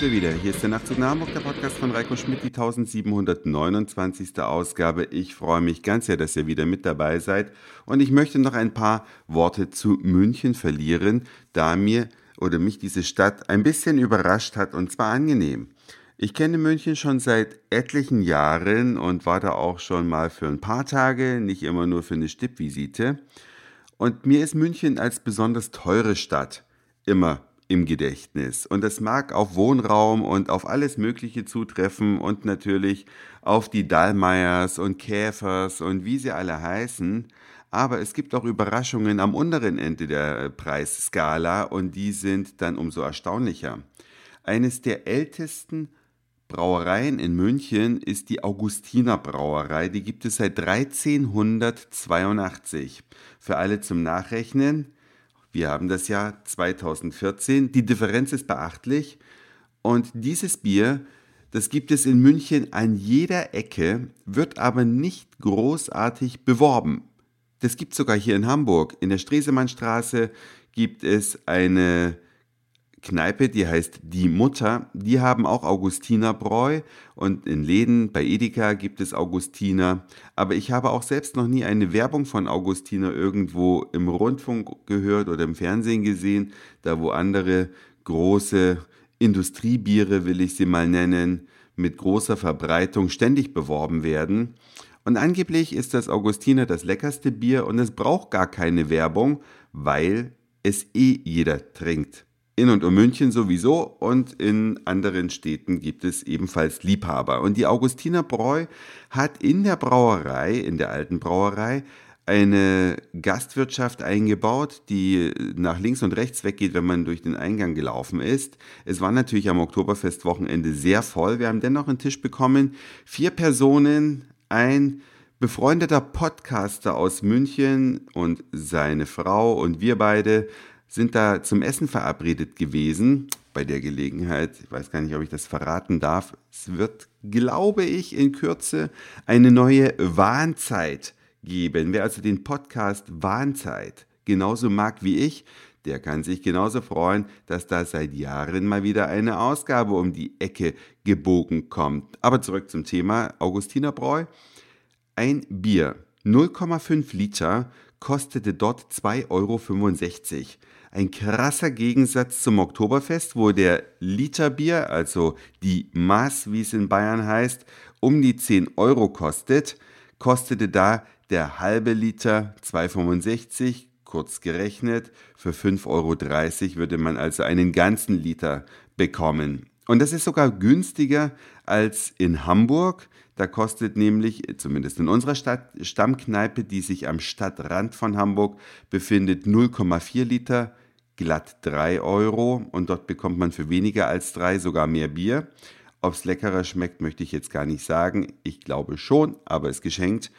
wir wieder. Hier ist der Nachtzug nach Hamburg, der Podcast von Reiko Schmidt, die 1729. Ausgabe. Ich freue mich ganz sehr, dass ihr wieder mit dabei seid. Und ich möchte noch ein paar Worte zu München verlieren, da mir oder mich diese Stadt ein bisschen überrascht hat und zwar angenehm. Ich kenne München schon seit etlichen Jahren und war da auch schon mal für ein paar Tage, nicht immer nur für eine Stippvisite. Und mir ist München als besonders teure Stadt immer im Gedächtnis. Und das mag auf Wohnraum und auf alles Mögliche zutreffen und natürlich auf die Dallmayers und Käfers und wie sie alle heißen. Aber es gibt auch Überraschungen am unteren Ende der Preisskala und die sind dann umso erstaunlicher. Eines der ältesten Brauereien in München ist die Augustiner Brauerei. Die gibt es seit 1382. Für alle zum Nachrechnen. Wir haben das Jahr 2014. Die Differenz ist beachtlich. Und dieses Bier, das gibt es in München an jeder Ecke, wird aber nicht großartig beworben. Das gibt es sogar hier in Hamburg. In der Stresemannstraße gibt es eine Kneipe, die heißt Die Mutter. Die haben auch Augustinerbräu und in Läden bei Edeka gibt es Augustiner. Aber ich habe auch selbst noch nie eine Werbung von Augustiner irgendwo im Rundfunk gehört oder im Fernsehen gesehen, da wo andere große Industriebiere, will ich sie mal nennen, mit großer Verbreitung ständig beworben werden. Und angeblich ist das Augustiner das leckerste Bier und es braucht gar keine Werbung, weil es eh jeder trinkt. In und um München sowieso und in anderen Städten gibt es ebenfalls Liebhaber. Und die Augustiner Bräu hat in der Brauerei, in der alten Brauerei, eine Gastwirtschaft eingebaut, die nach links und rechts weggeht, wenn man durch den Eingang gelaufen ist. Es war natürlich am Oktoberfestwochenende sehr voll. Wir haben dennoch einen Tisch bekommen. Vier Personen, ein befreundeter Podcaster aus München und seine Frau und wir beide sind da zum Essen verabredet gewesen. Bei der Gelegenheit, ich weiß gar nicht, ob ich das verraten darf, es wird, glaube ich, in Kürze eine neue Warnzeit geben. Wer also den Podcast Warnzeit genauso mag wie ich, der kann sich genauso freuen, dass da seit Jahren mal wieder eine Ausgabe um die Ecke gebogen kommt. Aber zurück zum Thema Augustinerbräu. Ein Bier, 0,5 Liter, kostete dort 2,65 Euro. Ein krasser Gegensatz zum Oktoberfest, wo der Liter Bier, also die Maß, wie es in Bayern heißt, um die 10 Euro kostet, kostete da der halbe Liter 2,65, kurz gerechnet. Für 5,30 Euro würde man also einen ganzen Liter bekommen. Und das ist sogar günstiger als in Hamburg. Da kostet nämlich, zumindest in unserer Stadt, Stammkneipe, die sich am Stadtrand von Hamburg befindet, 0,4 Liter, glatt 3 Euro. Und dort bekommt man für weniger als 3 sogar mehr Bier. Ob es leckerer schmeckt, möchte ich jetzt gar nicht sagen. Ich glaube schon, aber es geschenkt.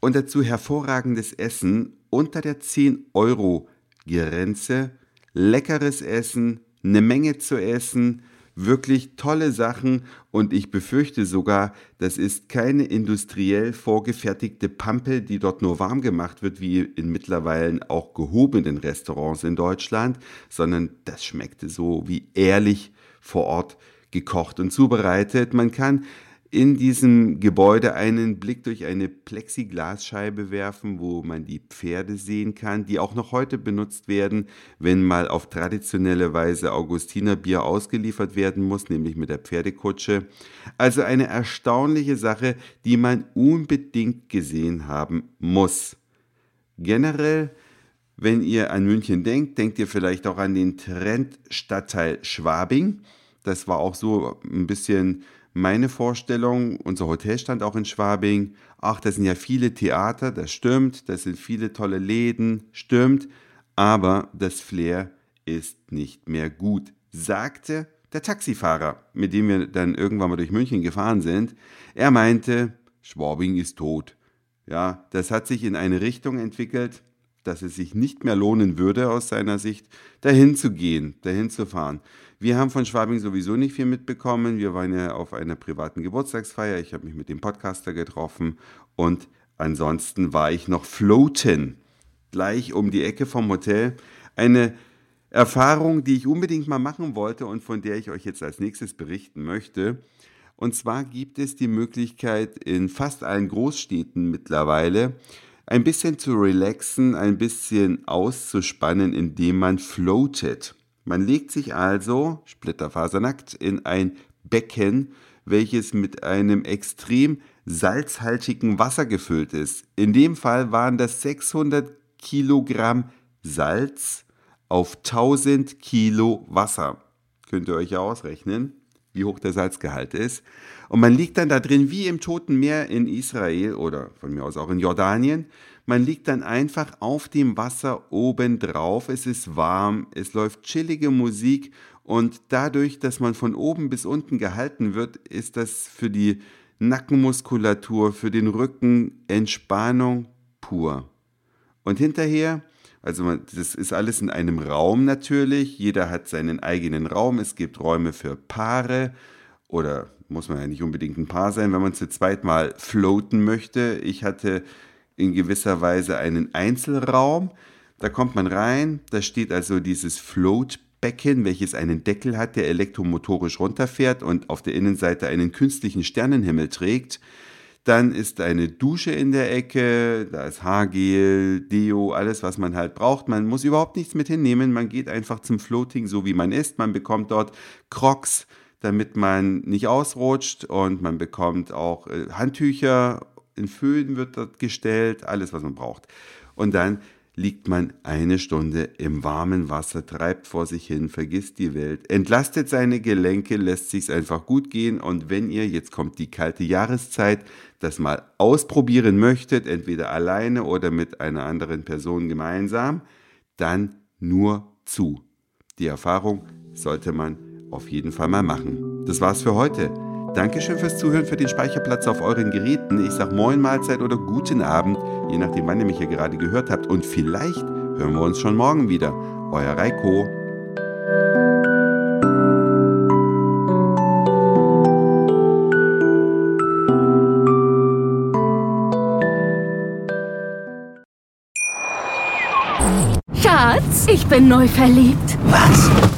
Und dazu hervorragendes Essen unter der 10 Euro Grenze. Leckeres Essen, eine Menge zu essen wirklich tolle Sachen und ich befürchte sogar, das ist keine industriell vorgefertigte Pampe, die dort nur warm gemacht wird, wie in mittlerweile auch gehobenen Restaurants in Deutschland, sondern das schmeckte so wie ehrlich vor Ort gekocht und zubereitet. Man kann in diesem Gebäude einen Blick durch eine Plexiglasscheibe werfen, wo man die Pferde sehen kann, die auch noch heute benutzt werden, wenn mal auf traditionelle Weise Augustinerbier ausgeliefert werden muss, nämlich mit der Pferdekutsche. Also eine erstaunliche Sache, die man unbedingt gesehen haben muss. Generell wenn ihr an München denkt, denkt ihr vielleicht auch an den Trendstadtteil Schwabing. Das war auch so ein bisschen meine Vorstellung, unser Hotel stand auch in Schwabing, ach, das sind ja viele Theater, das stimmt, das sind viele tolle Läden, stimmt, aber das Flair ist nicht mehr gut, sagte der Taxifahrer, mit dem wir dann irgendwann mal durch München gefahren sind. Er meinte, Schwabing ist tot. Ja, das hat sich in eine Richtung entwickelt, dass es sich nicht mehr lohnen würde, aus seiner Sicht, dahin zu gehen, dahin zu fahren. Wir haben von Schwabing sowieso nicht viel mitbekommen. Wir waren ja auf einer privaten Geburtstagsfeier. Ich habe mich mit dem Podcaster getroffen und ansonsten war ich noch floaten, gleich um die Ecke vom Hotel. Eine Erfahrung, die ich unbedingt mal machen wollte und von der ich euch jetzt als nächstes berichten möchte. Und zwar gibt es die Möglichkeit in fast allen Großstädten mittlerweile ein bisschen zu relaxen, ein bisschen auszuspannen, indem man floatet. Man legt sich also splitterfasernackt in ein Becken, welches mit einem extrem salzhaltigen Wasser gefüllt ist. In dem Fall waren das 600 Kilogramm Salz auf 1000 Kilo Wasser. Könnt ihr euch ja ausrechnen, wie hoch der Salzgehalt ist. Und man liegt dann da drin wie im Toten Meer in Israel oder von mir aus auch in Jordanien. Man liegt dann einfach auf dem Wasser oben drauf. Es ist warm, es läuft chillige Musik und dadurch, dass man von oben bis unten gehalten wird, ist das für die Nackenmuskulatur, für den Rücken Entspannung pur. Und hinterher also das ist alles in einem Raum natürlich. Jeder hat seinen eigenen Raum. Es gibt Räume für Paare oder muss man ja nicht unbedingt ein Paar sein, wenn man zu zweit mal floaten möchte. Ich hatte in gewisser Weise einen Einzelraum. Da kommt man rein, da steht also dieses Floatbecken, welches einen Deckel hat, der elektromotorisch runterfährt und auf der Innenseite einen künstlichen Sternenhimmel trägt. Dann ist eine Dusche in der Ecke, da ist Haargel, Deo, alles, was man halt braucht. Man muss überhaupt nichts mit hinnehmen. Man geht einfach zum Floating, so wie man ist. Man bekommt dort Crocs, damit man nicht ausrutscht. Und man bekommt auch äh, Handtücher. In Föhn wird dort gestellt, alles, was man braucht. Und dann liegt man eine Stunde im warmen Wasser, treibt vor sich hin, vergisst die Welt, entlastet seine Gelenke, lässt sich's einfach gut gehen und wenn ihr, jetzt kommt die kalte Jahreszeit, das mal ausprobieren möchtet, entweder alleine oder mit einer anderen Person gemeinsam, dann nur zu. Die Erfahrung sollte man auf jeden Fall mal machen. Das war's für heute. Dankeschön fürs Zuhören, für den Speicherplatz auf euren Geräten. Ich sag Moin Mahlzeit oder guten Abend, je nachdem, wann ihr mich hier gerade gehört habt. Und vielleicht hören wir uns schon morgen wieder. Euer Reiko. Schatz, ich bin neu verliebt. Was?